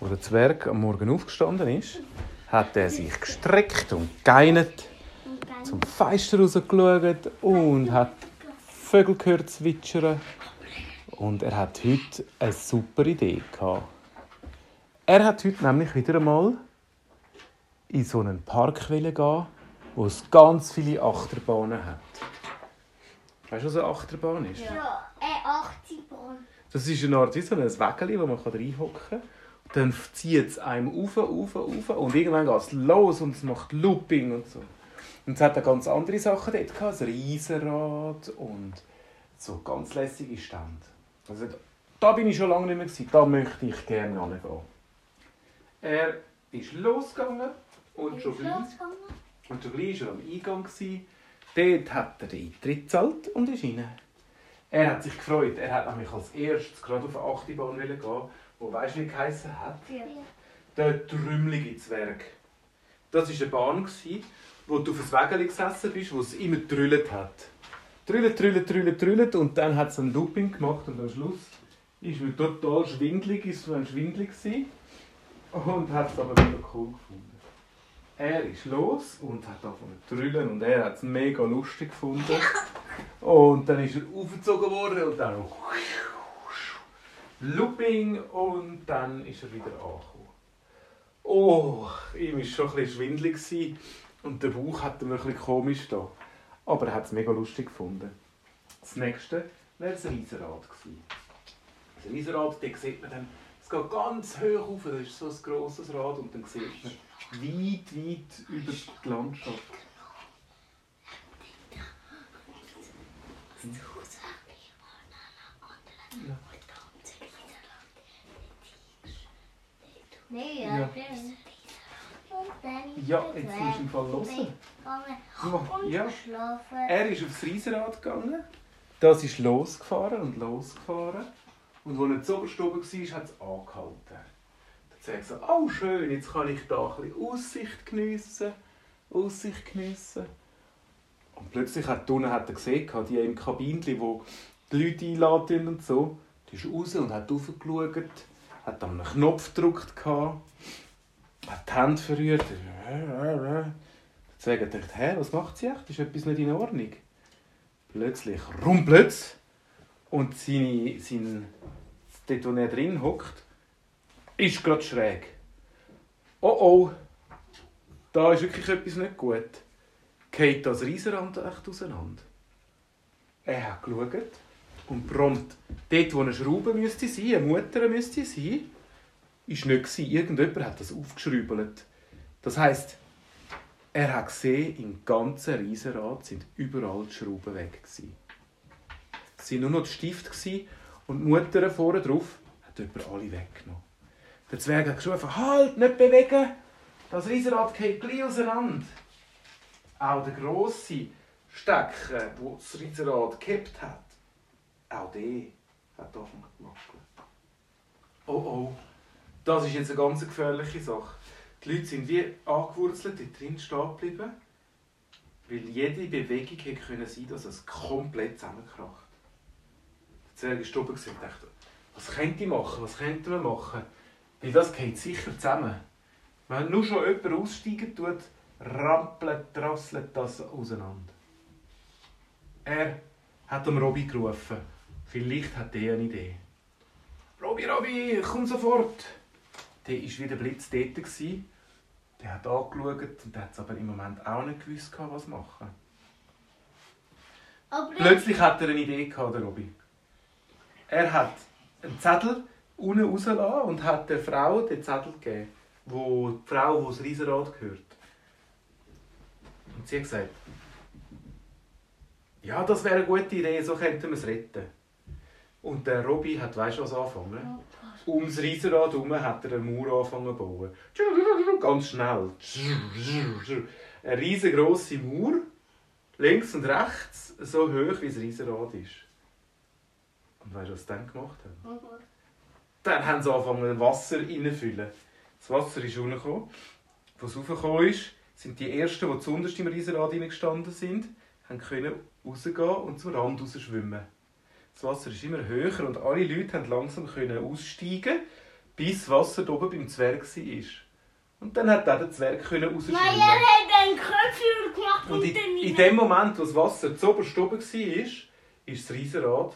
Wo der Zwerg am Morgen aufgestanden ist, hat er sich gestreckt und geinert, zum Fenster rausgeschaut und hat Vögel gehört zwitschern. Und er hat heute eine super Idee gehabt. Er hat heute nämlich wieder einmal in so einen Park gehen, wo es ganz viele Achterbahnen hat. Weißt du, was eine Achterbahn ist? Ja. Das ist eine Art wie so ein Wägeli, wo man reinhocken kann. Dann zieht es einem auf, auf, auf und irgendwann geht es los und es macht Looping und so. Und es hat auch ganz andere Sachen dort gehabt, ein Riesenrad und so ganz lässige Stände. Also, da bin ich schon lange nicht mehr gewesen. Da möchte ich gerne hingehen. Er ist losgegangen und schon gleich, und schon gleich war er am Eingang. Gewesen. Dort hat er den Eintritt gezahlt und ist rein. Er hat sich gefreut. Er hat nämlich als erstes gerade auf eine Achterbahn gehen, wo weißt du, wie geheissen hat? Ja. Der trümmelige Zwerg. Das war eine Bahn, wo du auf ein Wägeli gesessen bist, wo es immer drüllt hat. Drüllt, drüllt, drüllt, drüllt und dann hat es ein Looping gemacht und am Schluss ist mir total schwindlig, ist so ein schwindlig und hat es aber wieder cool gefunden. Er ist los und hat zu drüllen und er hat es mega lustig gefunden. Und dann ist er aufgezogen worden und dann Looping und dann ist er wieder angekommen. Oh, ihm war schon ein bisschen schwindelig und der Bauch hat ihm ein komisch da. Aber er hat es mega lustig gefunden. Das nächste wäre das Riesenrad. Das Riesenrad, da sieht man dann, es geht ganz hoch auf, das ist so ein grosses Rad und dann sieht man weit, weit über die Landschaft. Ja. Nee, Ja. ja, stimmt. Und dann Ja, jetzt musst du im Fall hören. Und Ja. schlafen. Er ist aufs Riesenrad gegangen. Das ist losgefahren und losgefahren. Und als er zu oben war, hat es angehalten. Dann sagt er so, oh schön, jetzt kann ich da ein bisschen Aussicht geniessen. Aussicht geniessen. Und plötzlich hat unten hat er gesehen, die im Kabinchen, wo die Leute einladen und so, die ist raus und hat raufgeschaut, hat dann einen Knopf gedrückt, hat die Hände verrührt. Deswegen dachte ich, hä, was macht sie echt? Ist etwas nicht in Ordnung? Plötzlich rumpelt und seine, sein, dort, wo er drin hockt, ist gerade schräg. Oh oh, da ist wirklich etwas nicht gut. Geht das Riesenrad echt auseinander? Er hat geschaut und prompt, dort wo eine Schraube müsste sein, eine Mutter müsste sein, ist nicht gewesen. Irgendjemand hat das aufgeschrübelt. Das heisst, er hat gesehen, im ganzen Riesenrad sind überall die Schrauben weg. Gewesen. Es waren nur noch die Stifte und die Mutter vorne drauf hat jemand alle weggenommen. Der Zwerg hat geschrieben, halt, nicht bewegen, das Riesenrad geht gleich auseinander. Auch der grosse Stecker, wo das Riesenrad gekippt hat, auch der hat angefangen zu wackeln. Oh oh, das ist jetzt eine ganz gefährliche Sache. Die Leute sind wie angewurzelt dort drin stehen geblieben, weil jede Bewegung hätte können sein dass es komplett zusammenkracht. Der Zwerg ist oben und dachte, was könnte ich machen, was könnte man machen? Weil das geht sicher zusammen. Wenn nur schon jemand aussteigen tut, rampelt, drasselt das auseinander. Er hat am Robby gerufen. Vielleicht hat er eine Idee. Robby, Robby, komm sofort! Der war wieder Blitz dort. gewesen. Der hat angeschaut und hat aber im Moment auch nicht gewusst, was machen. Aber Plötzlich hat er eine Idee gehabt, der Robby. Er hat einen Zettel unten rausgelassen und hat der Frau den Zettel gegeben, wo die Frau, die das Riesenrad gehört. Und sie hat gesagt, ja, das wäre eine gute Idee, so könnten wir es retten. Und der Robby hat, weißt du, was angefangen? Ums Riesenrad herum hat er eine Mauer angefangen zu bauen. Ganz schnell. Eine riesengroße Mauer, links und rechts, so hoch wie das Riesenrad ist. Und weißt du, was sie dann gemacht haben? Dann haben sie angefangen, Wasser reinzufüllen. Das Wasser ist runtergekommen. Als es raufgekommen ist, sind die Ersten, die zuunterst im Riesenrad gestanden sind, haben können rausgehen und zum Rand rausschwimmen. Das Wasser ist immer höher und alle Leute haben langsam können aussteigen, bis Wasser da oben beim Zwerg war. Und dann hat der Zwerg können rausschwimmen. er hat einen Köpfchen gemacht Und in, dann in dem Moment, wo das Wasser zu oberst oben war, ist das Riesenrad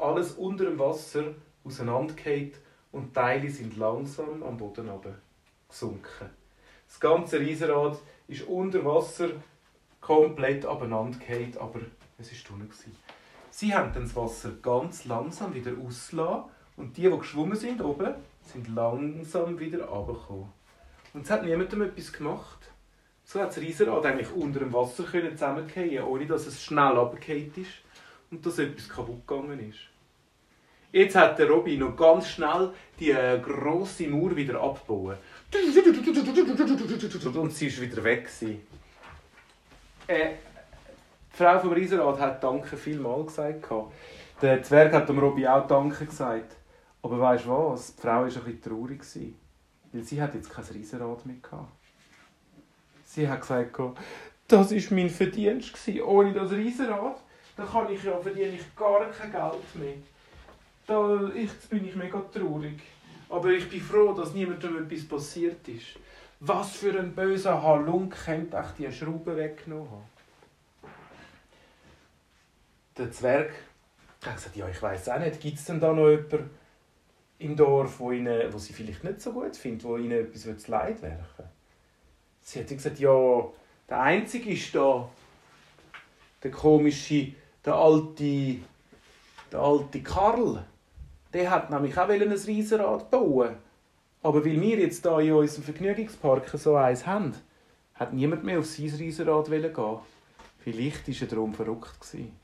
alles unter dem Wasser auseinandergefallen und Teile sind langsam am Boden gesunken. Das ganze Riesenrad ist unter Wasser komplett abeinandergefallen, aber es war drinnen. Sie haben dann das Wasser ganz langsam wieder ausgelassen und die, die geschwommen sind oben, sind langsam wieder runtergekommen. Und es hat niemandem etwas gemacht. So hat das Riesenrad eigentlich unter dem Wasser können ohne dass es schnell runtergefallen ist und dass etwas kaputt gegangen ist. Jetzt hat der Robby noch ganz schnell die äh, grosse Mauer wieder abgebaut. Und sie ist wieder weg. Äh, die Frau vom Riesenrad hat Danke vielmal gesagt. Der Zwerg hat dem Robby auch Danke gesagt. Aber weißt du was? Die Frau war ein bisschen traurig. Weil sie hat jetzt kein Riesenrad mehr gehabt. Sie hat gesagt, das war mein Verdienst. Ohne das Riesenrad dann kann ich ja, verdiene ich gar kein Geld mehr. Da ich, bin ich mega traurig. Aber ich bin froh, dass niemandem etwas passiert ist. Was für ein böser Halunk könnte echt die Schraube weggenommen haben. Der Zwerg hat gesagt, ja, ich weiß auch nicht, gibt es denn da noch jemanden im Dorf, wo, ihnen, wo sie vielleicht nicht so gut findet, wo ihnen etwas zu leid werfen Sie hat gesagt, ja, der Einzige ist da, der komische, der alte, der alte Karl. Der hat nämlich auch ein Riesenrad bauen. Aber weil wir jetzt hier in unserem Vergnügungspark so eins haben, hat niemand mehr auf sein Riesenrad gehen. Vielleicht war er darum verrückt. gewesen.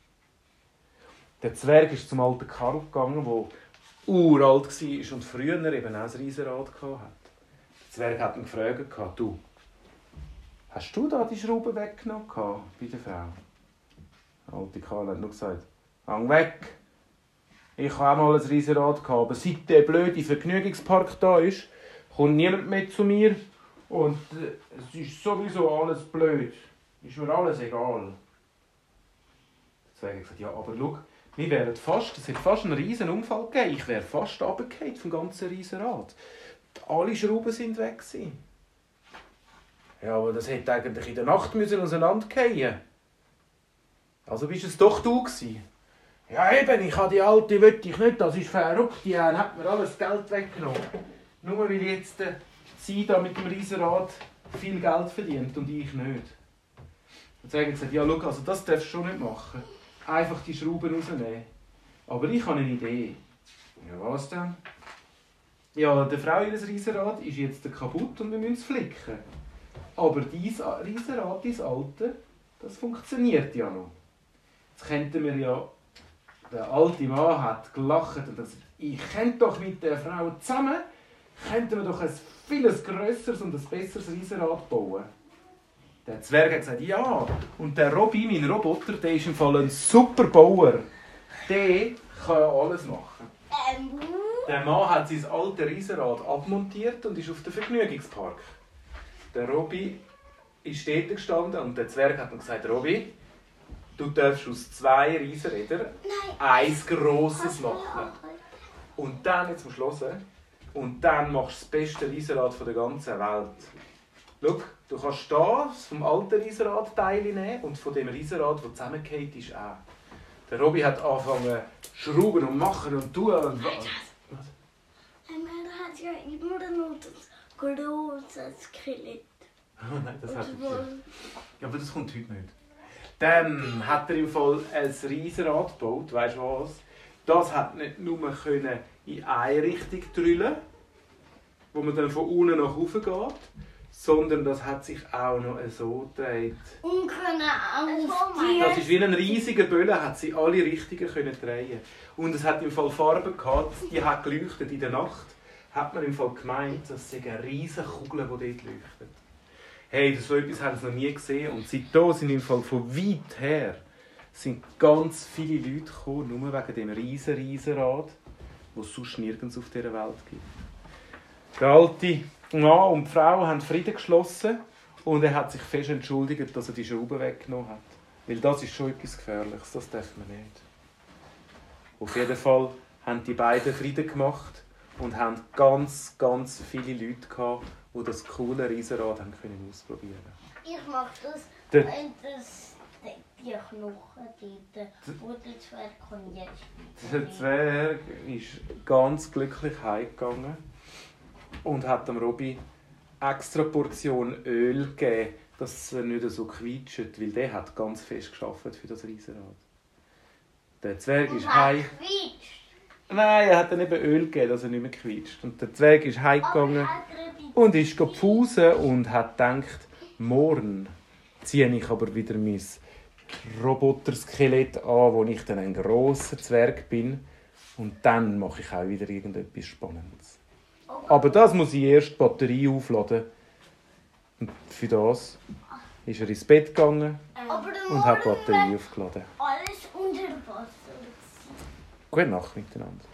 Der Zwerg ist zum alten Karl gegangen, der uralt war und früher eben auch ein Riesenrad hatte. Der Zwerg hat ihn gefragt, du, hast du da die Schraube weggenommen bei der Frau? Der alte Karl hat nur gesagt, hang weg. Ich habe auch mal ein Riesenrad aber seit der blöde Vergnügungspark da ist, kommt niemand mehr zu mir und äh, es ist sowieso alles blöd. Ist mir alles egal. Der Zwerg hat gesagt, ja, aber schau, wir wären fast, es hätte fast einen riesen Unfall gegeben. Ich wäre fast runtergefallen vom ganzen Riesenrad. Alle Schrauben sind weg gewesen. Ja, aber das hätte eigentlich in der Nacht müssen auseinandergehen. Also bist es doch du gewesen. Ja eben, ich habe die alte wollte ich nicht, das ist verrückt, die hat mir alles Geld weggenommen. Nur weil jetzt äh, sie da mit dem Riesenrad viel Geld verdient und ich nicht. Und sie haben gesagt, ja schau, also das darfst du schon nicht machen. Einfach die Schrauben rausnehmen. Aber ich habe eine Idee. Ja, was denn? Ja, der Frau ihres Riesenrad ist jetzt kaputt und wir müssen es flicken. Aber dieses Riesenrad, dieses alte, das funktioniert ja noch. Jetzt könnten wir ja, der alte Mann hat gelacht und gesagt, ich könnte doch mit der Frau zusammen, könnten wir doch ein vieles grösseres und ein besseres Riesenrad bauen. Der Zwerg hat gesagt, ja. Und der Robby, mein Roboter, der ist im Fall ein super Bauer. Der kann alles machen. Ähm, Der Mann hat sein altes Riesenrad abmontiert und ist auf den Vergnügungspark. Der Robby ist dort gestanden und der Zwerg hat ihm gesagt, Robby, du darfst aus zwei Riesenrädern eins grosses machen. Und dann, jetzt musst du hören, und dann machst du das beste Riesenrad der ganzen Welt. Schau, du kannst das vom alten Riesenrad Teile nehmen und von dem Riesenrad, das zusammengefallen ist, auch. Der Robby hat angefangen schrauben und machen und tun. Und was. Ähm, er hat ja immer nur das große Skelett. Nein, das hat er nicht. Ja, aber das kommt heute nicht. Dann hat er im Fall ein Riesenrad gebaut, weißt du was? Das hat nicht nur können in eine Richtung drüllen, wo man dann von unten nach oben geht, sondern das hat sich auch noch so gedreht. Und können auch auf Das ist wie ein riesiger Böller, hat sie alle Richtungen können drehen. Und es hat im Fall Farben gehabt, die hat geleuchtet in der Nacht. Hat man im Fall gemeint, das sei eine riesige Kugel, die dort leuchtet. Hey, das so etwas haben sie noch nie gesehen. Und seitdem sind im Fall von weit her sind ganz viele Leute gekommen, nur wegen dem riesen, riesen Rad, das es sonst nirgends auf dieser Welt gibt. Der alte Mann und die Frau haben Frieden geschlossen und er hat sich fest entschuldigt, dass er die Schrauben weggenommen hat. Weil das ist schon etwas Gefährliches, das darf man nicht. Auf jeden Fall haben die beiden Frieden gemacht und haben ganz, ganz viele Leute gehabt, die das coole Riesenrad haben können ausprobieren Ich mag das, Der- wenn das die Knochen dort, wo der Zwerg kann jetzt Der Zwerg ist ganz glücklich heimgegangen und hat dem Robby extra Portion Öl gegeben, dass er nicht so quietscht, weil der hat ganz fest geschafft für das Riesenrad. Der Zwerg ist heim. Nein, er hat dann eben Öl gegeben, dass er nicht mehr quietscht. Und der Zwerg ist heimgegangen und ist gepfusen und hat gedacht, morgen ziehe ich aber wieder mein Roboterskelett an, wo ich dann ein grosser Zwerg bin. Und dann mache ich auch wieder irgendetwas Spannendes. Aber das muss ich erst die Batterie aufladen. Und für das ist er ins Bett gegangen und hat die Batterie aufgeladen. alles unter Wasser. Gute Nacht miteinander.